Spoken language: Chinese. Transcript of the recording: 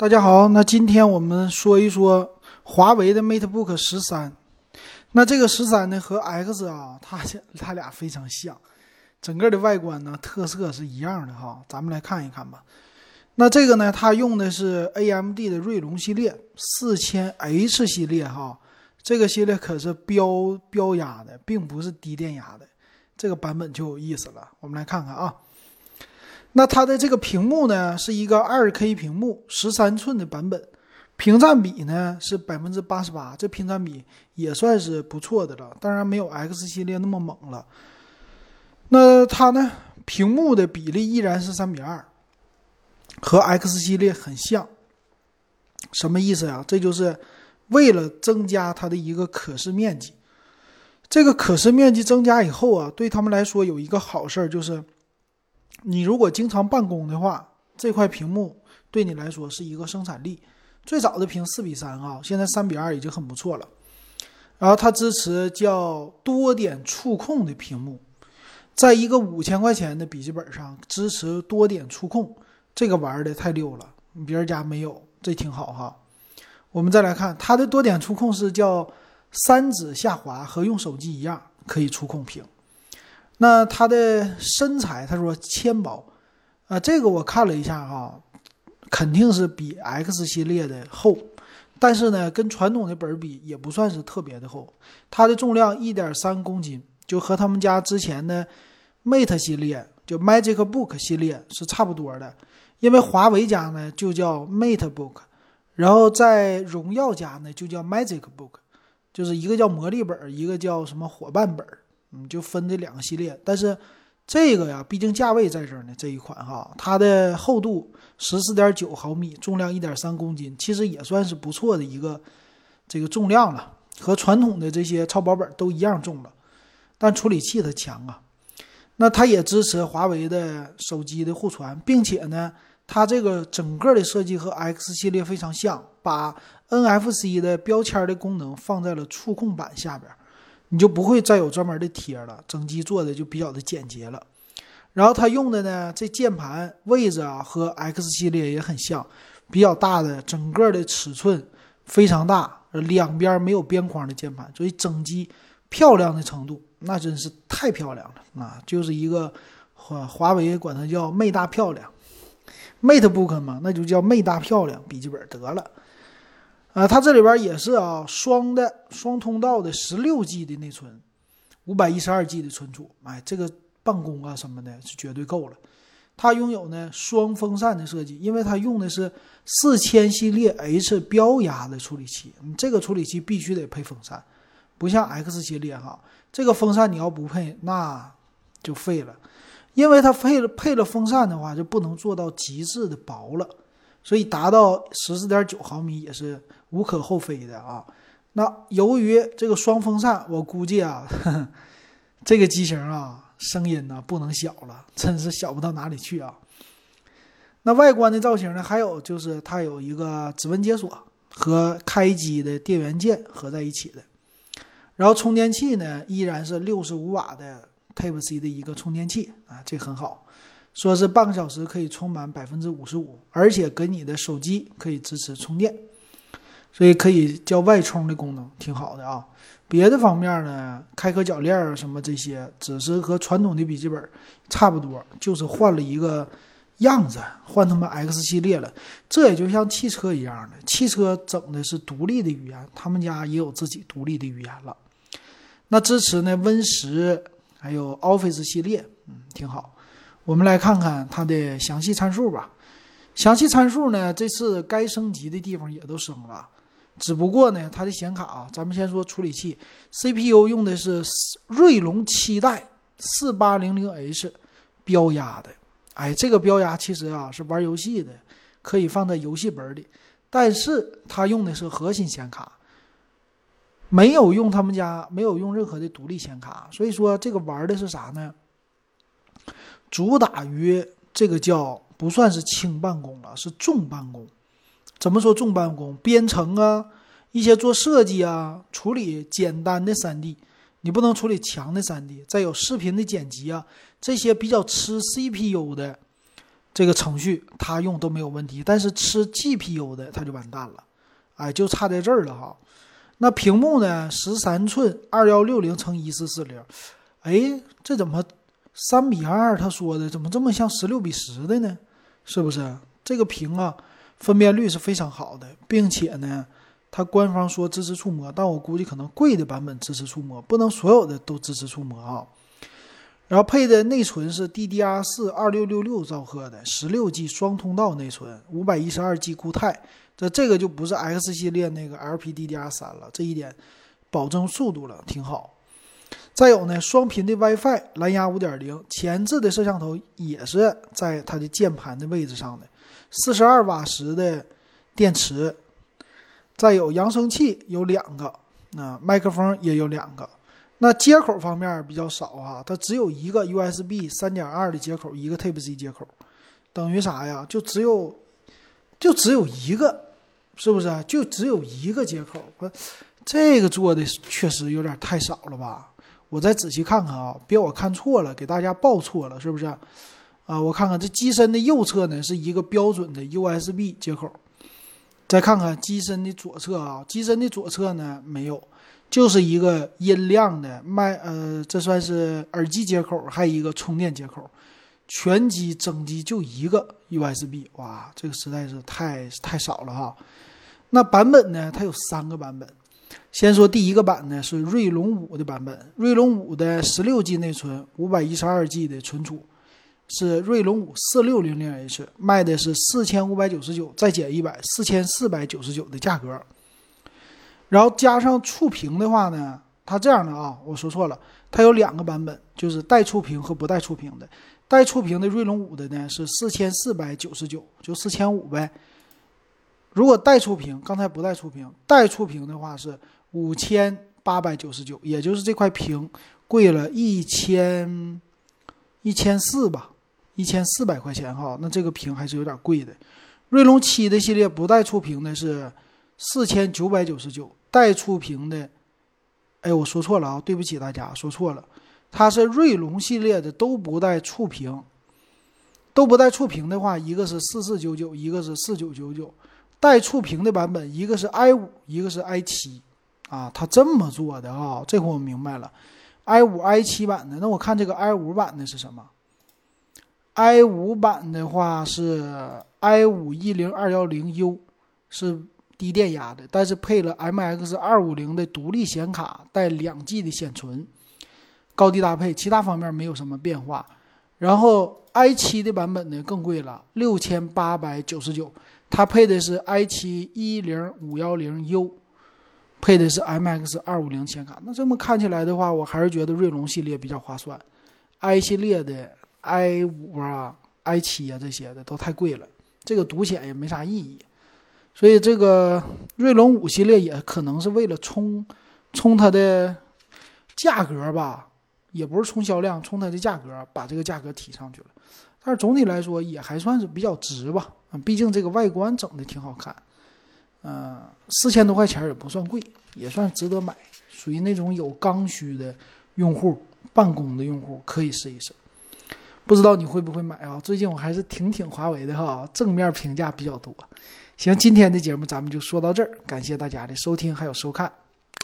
大家好，那今天我们说一说华为的 MateBook 十三。那这个十三呢和 X 啊，它它俩非常像，整个的外观呢特色是一样的哈。咱们来看一看吧。那这个呢，它用的是 AMD 的锐龙系列四千 H 系列哈，这个系列可是标标压的，并不是低电压的，这个版本就有意思了。我们来看看啊。那它的这个屏幕呢，是一个二 K 屏幕，十三寸的版本，屏占比呢是百分之八十八，这屏占比也算是不错的了，当然没有 X 系列那么猛了。那它呢，屏幕的比例依然是三比二，和 X 系列很像。什么意思呀？这就是为了增加它的一个可视面积。这个可视面积增加以后啊，对他们来说有一个好事儿就是。你如果经常办公的话，这块屏幕对你来说是一个生产力。最早的屏四比三啊，现在三比二已经很不错了。然后它支持叫多点触控的屏幕，在一个五千块钱的笔记本上支持多点触控，这个玩的太溜了，别人家没有，这挺好哈。我们再来看它的多点触控是叫三指下滑，和用手机一样可以触控屏。那它的身材，他说纤薄，啊，这个我看了一下哈，肯定是比 X 系列的厚，但是呢，跟传统的本比也不算是特别的厚。它的重量一点三公斤，就和他们家之前的 Mate 系列，就 Magic Book 系列是差不多的。因为华为家呢就叫 Mate Book，然后在荣耀家呢就叫 Magic Book，就是一个叫魔力本，一个叫什么伙伴本。嗯，就分这两个系列，但是这个呀，毕竟价位在这儿呢。这一款哈，它的厚度十四点九毫米，重量一点三公斤，其实也算是不错的一个这个重量了，和传统的这些超薄本都一样重了。但处理器它强啊，那它也支持华为的手机的互传，并且呢，它这个整个的设计和 X 系列非常像，把 NFC 的标签的功能放在了触控板下边。你就不会再有专门的贴了，整机做的就比较的简洁了。然后它用的呢，这键盘位置啊和 X 系列也很像，比较大的，整个的尺寸非常大，两边没有边框的键盘，所以整机漂亮的程度那真是太漂亮了啊！就是一个华华为管它叫“魅大漂亮 ”，MateBook 嘛，那就叫“魅大漂亮”笔记本得了。啊，它这里边也是啊，双的双通道的十六 G 的内存，五百一十二 G 的存储，哎，这个办公啊什么的是绝对够了。它拥有呢双风扇的设计，因为它用的是四千系列 H 标压的处理器，你这个处理器必须得配风扇，不像 X 系列哈，这个风扇你要不配那就废了，因为它配了配了风扇的话就不能做到极致的薄了，所以达到十四点九毫米也是。无可厚非的啊，那由于这个双风扇，我估计啊，这个机型啊，声音呢不能小了，真是小不到哪里去啊。那外观的造型呢，还有就是它有一个指纹解锁和开机的电源键合在一起的，然后充电器呢依然是六十五瓦的 Type C 的一个充电器啊，这很好，说是半个小时可以充满百分之五十五，而且给你的手机可以支持充电。所以可以叫外充的功能挺好的啊。别的方面呢，开壳铰链什么这些，只是和传统的笔记本差不多，就是换了一个样子，换他们 X 系列了。这也就像汽车一样的，汽车整的是独立的语言，他们家也有自己独立的语言了。那支持呢 Win 十，还有 Office 系列，嗯，挺好。我们来看看它的详细参数吧。详细参数呢，这次该升级的地方也都升了。只不过呢，它的显卡啊，咱们先说处理器，CPU 用的是锐龙七代四八零零 H 标压的。哎，这个标压其实啊是玩游戏的，可以放在游戏本里。但是它用的是核心显卡，没有用他们家没有用任何的独立显卡，所以说这个玩的是啥呢？主打于这个叫不算是轻办公了，是重办公。怎么说重办公？编程啊，一些做设计啊，处理简单的三 D，你不能处理强的三 D。再有视频的剪辑啊，这些比较吃 CPU 的这个程序它用都没有问题，但是吃 GPU 的它就完蛋了，哎，就差在这儿了哈。那屏幕呢？十三寸，二幺六零乘一四四零，哎，这怎么三比二？他说的怎么这么像十六比十的呢？是不是？这个屏啊，分辨率是非常好的，并且呢，它官方说支持触摸，但我估计可能贵的版本支持触摸，不能所有的都支持触摸啊。然后配的内存是 DDR 四二六六六兆赫的十六 G 双通道内存，五百一十二 G 固态。这这个就不是 X 系列那个 LPDDR 三了，这一点保证速度了，挺好。再有呢，双频的 WiFi，蓝牙五点零，前置的摄像头也是在它的键盘的位置上的，四十二瓦时的电池。再有扬声器有两个，那麦克风也有两个。那接口方面比较少啊，它只有一个 USB 三点二的接口，一个 Type C 接口，等于啥呀？就只有就只有一个。是不是？就只有一个接口？我这个做的确实有点太少了吧？我再仔细看看啊，别我看错了，给大家报错了，是不是？啊，我看看这机身的右侧呢是一个标准的 USB 接口，再看看机身的左侧啊，机身的左侧呢没有，就是一个音量的麦，呃，这算是耳机接口，还有一个充电接口。全机整机就一个 USB，哇，这个实在是太太少了哈。那版本呢？它有三个版本。先说第一个版呢，是锐龙五的版本。锐龙五的十六 G 内存，五百一十二 G 的存储，是锐龙五四六零零 H，卖的是四千五百九十九，再减一百，四千四百九十九的价格。然后加上触屏的话呢，它这样的啊，我说错了，它有两个版本，就是带触屏和不带触屏的。带触屏的锐龙五的呢是四千四百九十九，就四千五呗。如果带触屏，刚才不带触屏，带触屏的话是五千八百九十九，也就是这块屏贵了一千一千四吧，一千四百块钱哈。那这个屏还是有点贵的。锐龙七的系列不带触屏的是四千九百九十九，带触屏的，哎，我说错了啊，对不起大家，说错了，它是锐龙系列的都不带触屏，都不带触屏的话，一个是四四九九，一个是四九九九。带触屏的版本，一个是 i 五，一个是 i 七，啊，它这么做的啊，这回我明白了，i 五 i 七版的，那我看这个 i 五版的是什么？i 五版的话是 i 五一零二幺零 U，是低电压的，但是配了 MX 二五零的独立显卡，带两 G 的显存，高低搭配，其他方面没有什么变化。然后 i 七的版本呢更贵了，六千八百九十九。它配的是 i 七一零五幺零 U，配的是 MX 二五零显卡。那这么看起来的话，我还是觉得锐龙系列比较划算。i 系列的 i 五啊、i 七啊这些的都太贵了，这个独显也没啥意义。所以这个锐龙五系列也可能是为了冲冲它的价格吧，也不是冲销量，冲它的价格，把这个价格提上去了。但总体来说也还算是比较值吧。毕竟这个外观整的挺好看，嗯，四千多块钱也不算贵，也算值得买，属于那种有刚需的用户、办公的用户可以试一试。不知道你会不会买啊？最近我还是挺挺华为的哈，正面评价比较多。行，今天的节目咱们就说到这儿，感谢大家的收听还有收看。